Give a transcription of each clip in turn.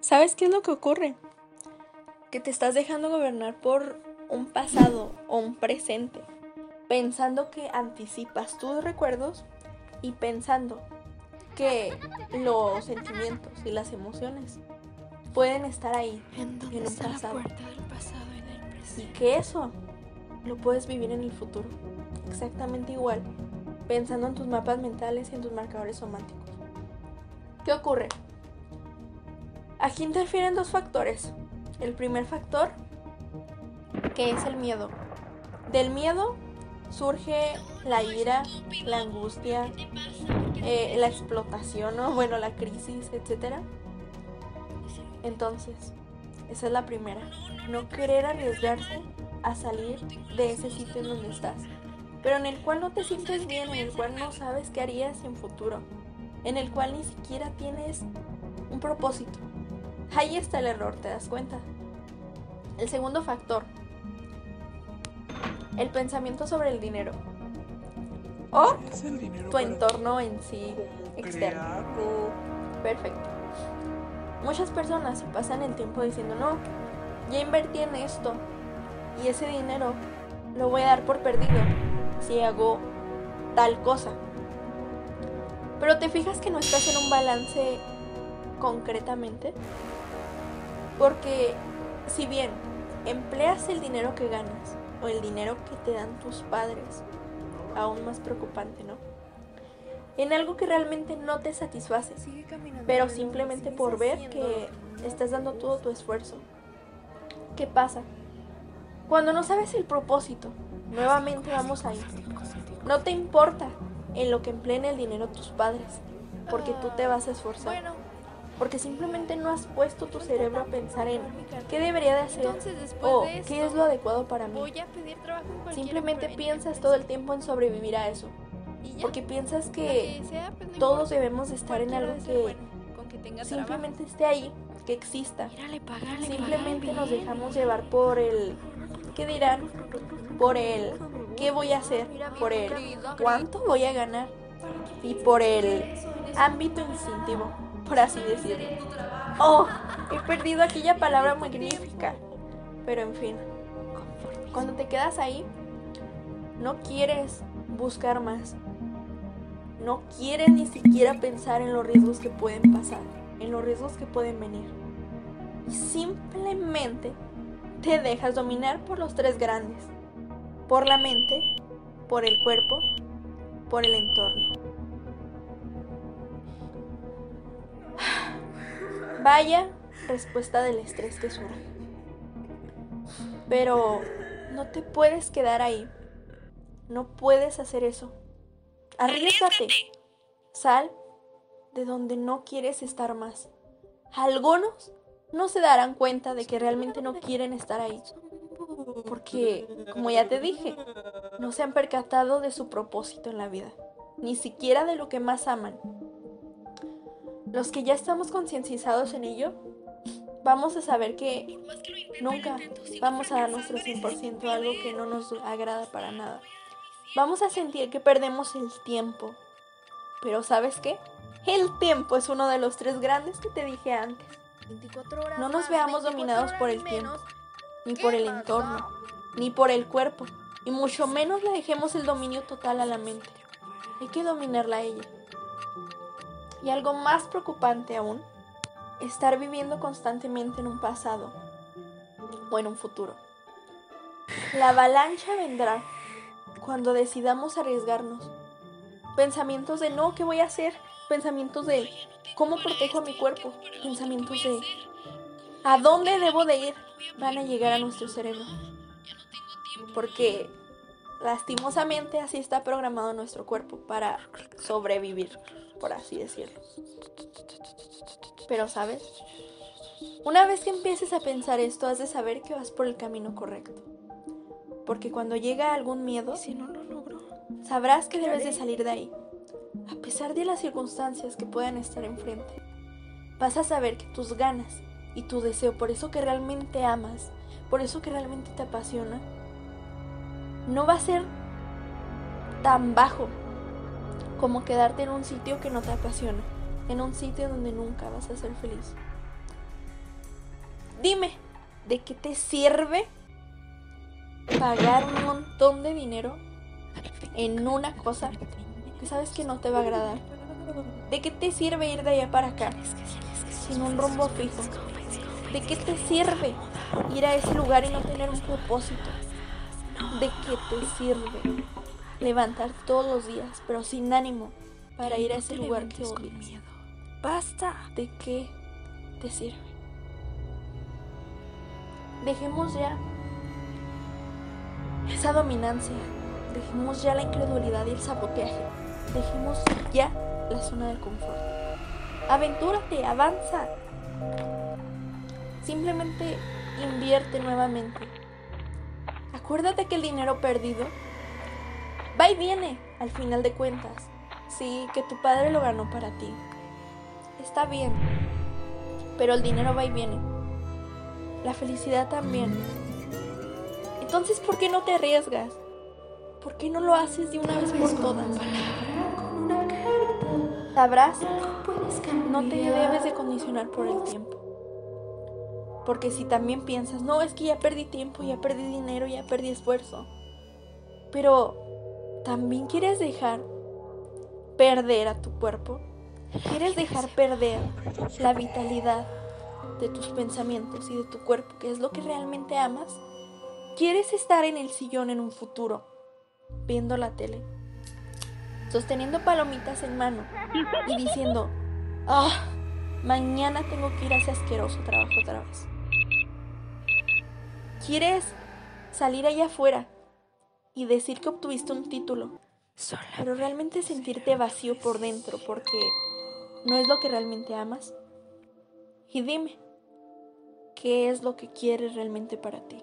¿Sabes qué es lo que ocurre? Que te estás dejando gobernar por un pasado o un presente, pensando que anticipas tus recuerdos y pensando que los sentimientos y las emociones pueden estar ahí ¿En dónde en un está la pasado puerta del pasado y del y presente? que eso lo puedes vivir en el futuro, exactamente igual, pensando en tus mapas mentales y en tus marcadores sománticos. ¿Qué ocurre? Aquí interfieren dos factores. El primer factor, que es el miedo. Del miedo surge la ira, la angustia, eh, la explotación, ¿no? bueno, la crisis, etc. Entonces, esa es la primera. No querer arriesgarse a salir de ese sitio en donde estás, pero en el cual no te sientes bien, en el cual no sabes qué harías en futuro, en el cual ni siquiera tienes un propósito. Ahí está el error, ¿te das cuenta? El segundo factor, el pensamiento sobre el dinero. O dinero tu entorno en sí externo. crearlo. Perfecto. Muchas personas pasan el tiempo diciendo, no, ya invertí en esto y ese dinero lo voy a dar por perdido si hago tal cosa. Pero te fijas que no estás en un balance concretamente. Porque si bien empleas el dinero que ganas o el dinero que te dan tus padres, aún más preocupante, ¿no? En algo que realmente no te satisface, Sigue caminando. pero simplemente por ver que estás dando todo tu esfuerzo. ¿Qué pasa? Cuando no sabes el propósito, nuevamente vamos ahí. No te importa en lo que empleen el dinero tus padres, porque tú te vas a esforzar. Porque simplemente no has puesto tu cerebro a pensar en qué debería de hacer o qué es lo adecuado para mí. Simplemente piensas todo el tiempo en sobrevivir a eso. Porque piensas que pues, todos debemos de estar en algo que simplemente esté ahí, que exista. Simplemente nos dejamos llevar por el ¿qué dirán? Por el ¿qué voy a hacer? Por el ¿cuánto voy a ganar? Y por el ámbito instintivo, por así decirlo. Oh, he perdido aquella palabra magnífica. Pero en fin, cuando te quedas ahí, no quieres buscar más. No quieres ni siquiera pensar en los riesgos que pueden pasar, en los riesgos que pueden venir. Y simplemente te dejas dominar por los tres grandes. Por la mente, por el cuerpo, por el entorno. Vaya respuesta del estrés que surge. Pero no te puedes quedar ahí. No puedes hacer eso. Arriesgate. Sal de donde no quieres estar más. Algunos no se darán cuenta de que realmente no quieren estar ahí. Porque, como ya te dije, no se han percatado de su propósito en la vida. Ni siquiera de lo que más aman. Los que ya estamos concienciados en ello, vamos a saber que nunca vamos a dar nuestro 100% a algo que no nos agrada para nada. Vamos a sentir que perdemos el tiempo. Pero ¿sabes qué? El tiempo es uno de los tres grandes que te dije antes. 24 horas No nos veamos 24 dominados por el tiempo, ni ¿Qué por el entorno, ni por el cuerpo, y mucho menos le dejemos el dominio total a la mente. Hay que dominarla a ella. Y algo más preocupante aún, estar viviendo constantemente en un pasado o en un futuro. La avalancha vendrá cuando decidamos arriesgarnos. Pensamientos de no, ¿qué voy a hacer? Pensamientos de cómo protejo a mi cuerpo. Pensamientos de a dónde debo de ir. Van a llegar a nuestro cerebro. Porque lastimosamente así está programado nuestro cuerpo para sobrevivir, por así decirlo. Pero sabes, una vez que empieces a pensar esto, has de saber que vas por el camino correcto. Porque cuando llega algún miedo, Si no lo logro. sabrás que debes de salir de ahí. A pesar de las circunstancias que puedan estar enfrente, vas a saber que tus ganas y tu deseo, por eso que realmente amas, por eso que realmente te apasiona, no va a ser tan bajo como quedarte en un sitio que no te apasiona, en un sitio donde nunca vas a ser feliz. Dime, ¿de qué te sirve pagar un montón de dinero en una cosa que sabes que no te va a agradar? ¿De qué te sirve ir de allá para acá sin un rumbo fijo? ¿De qué te sirve ir a ese lugar y no tener un propósito? ¿De qué te sirve levantar todos los días, pero sin ánimo, para ir a ese lugar que odias? Basta. ¿De qué te sirve? Dejemos ya esa dominancia. Dejemos ya la incredulidad y el saboteaje. Dejemos ya la zona de confort. Aventúrate, avanza. Simplemente invierte nuevamente. Acuérdate que el dinero perdido va y viene al final de cuentas. Sí, que tu padre lo ganó para ti. Está bien. Pero el dinero va y viene. La felicidad también. Entonces, ¿por qué no te arriesgas? ¿Por qué no lo haces de una vez por todas? Sabrás, no te debes de condicionar por el tiempo. Porque si también piensas, no, es que ya perdí tiempo, ya perdí dinero, ya perdí esfuerzo. Pero también quieres dejar perder a tu cuerpo. Quieres dejar perder la vitalidad de tus pensamientos y de tu cuerpo, que es lo que realmente amas. Quieres estar en el sillón en un futuro, viendo la tele, sosteniendo palomitas en mano y diciendo, ah, mañana tengo que ir a ese asqueroso trabajo otra vez. Quieres salir allá afuera y decir que obtuviste un título, pero realmente sentirte vacío por dentro porque no es lo que realmente amas. Y dime, ¿qué es lo que quieres realmente para ti?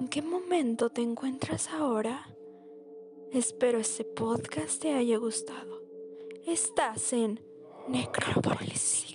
¿En qué momento te encuentras ahora? Espero este podcast te haya gustado. Estás en Necrópolis.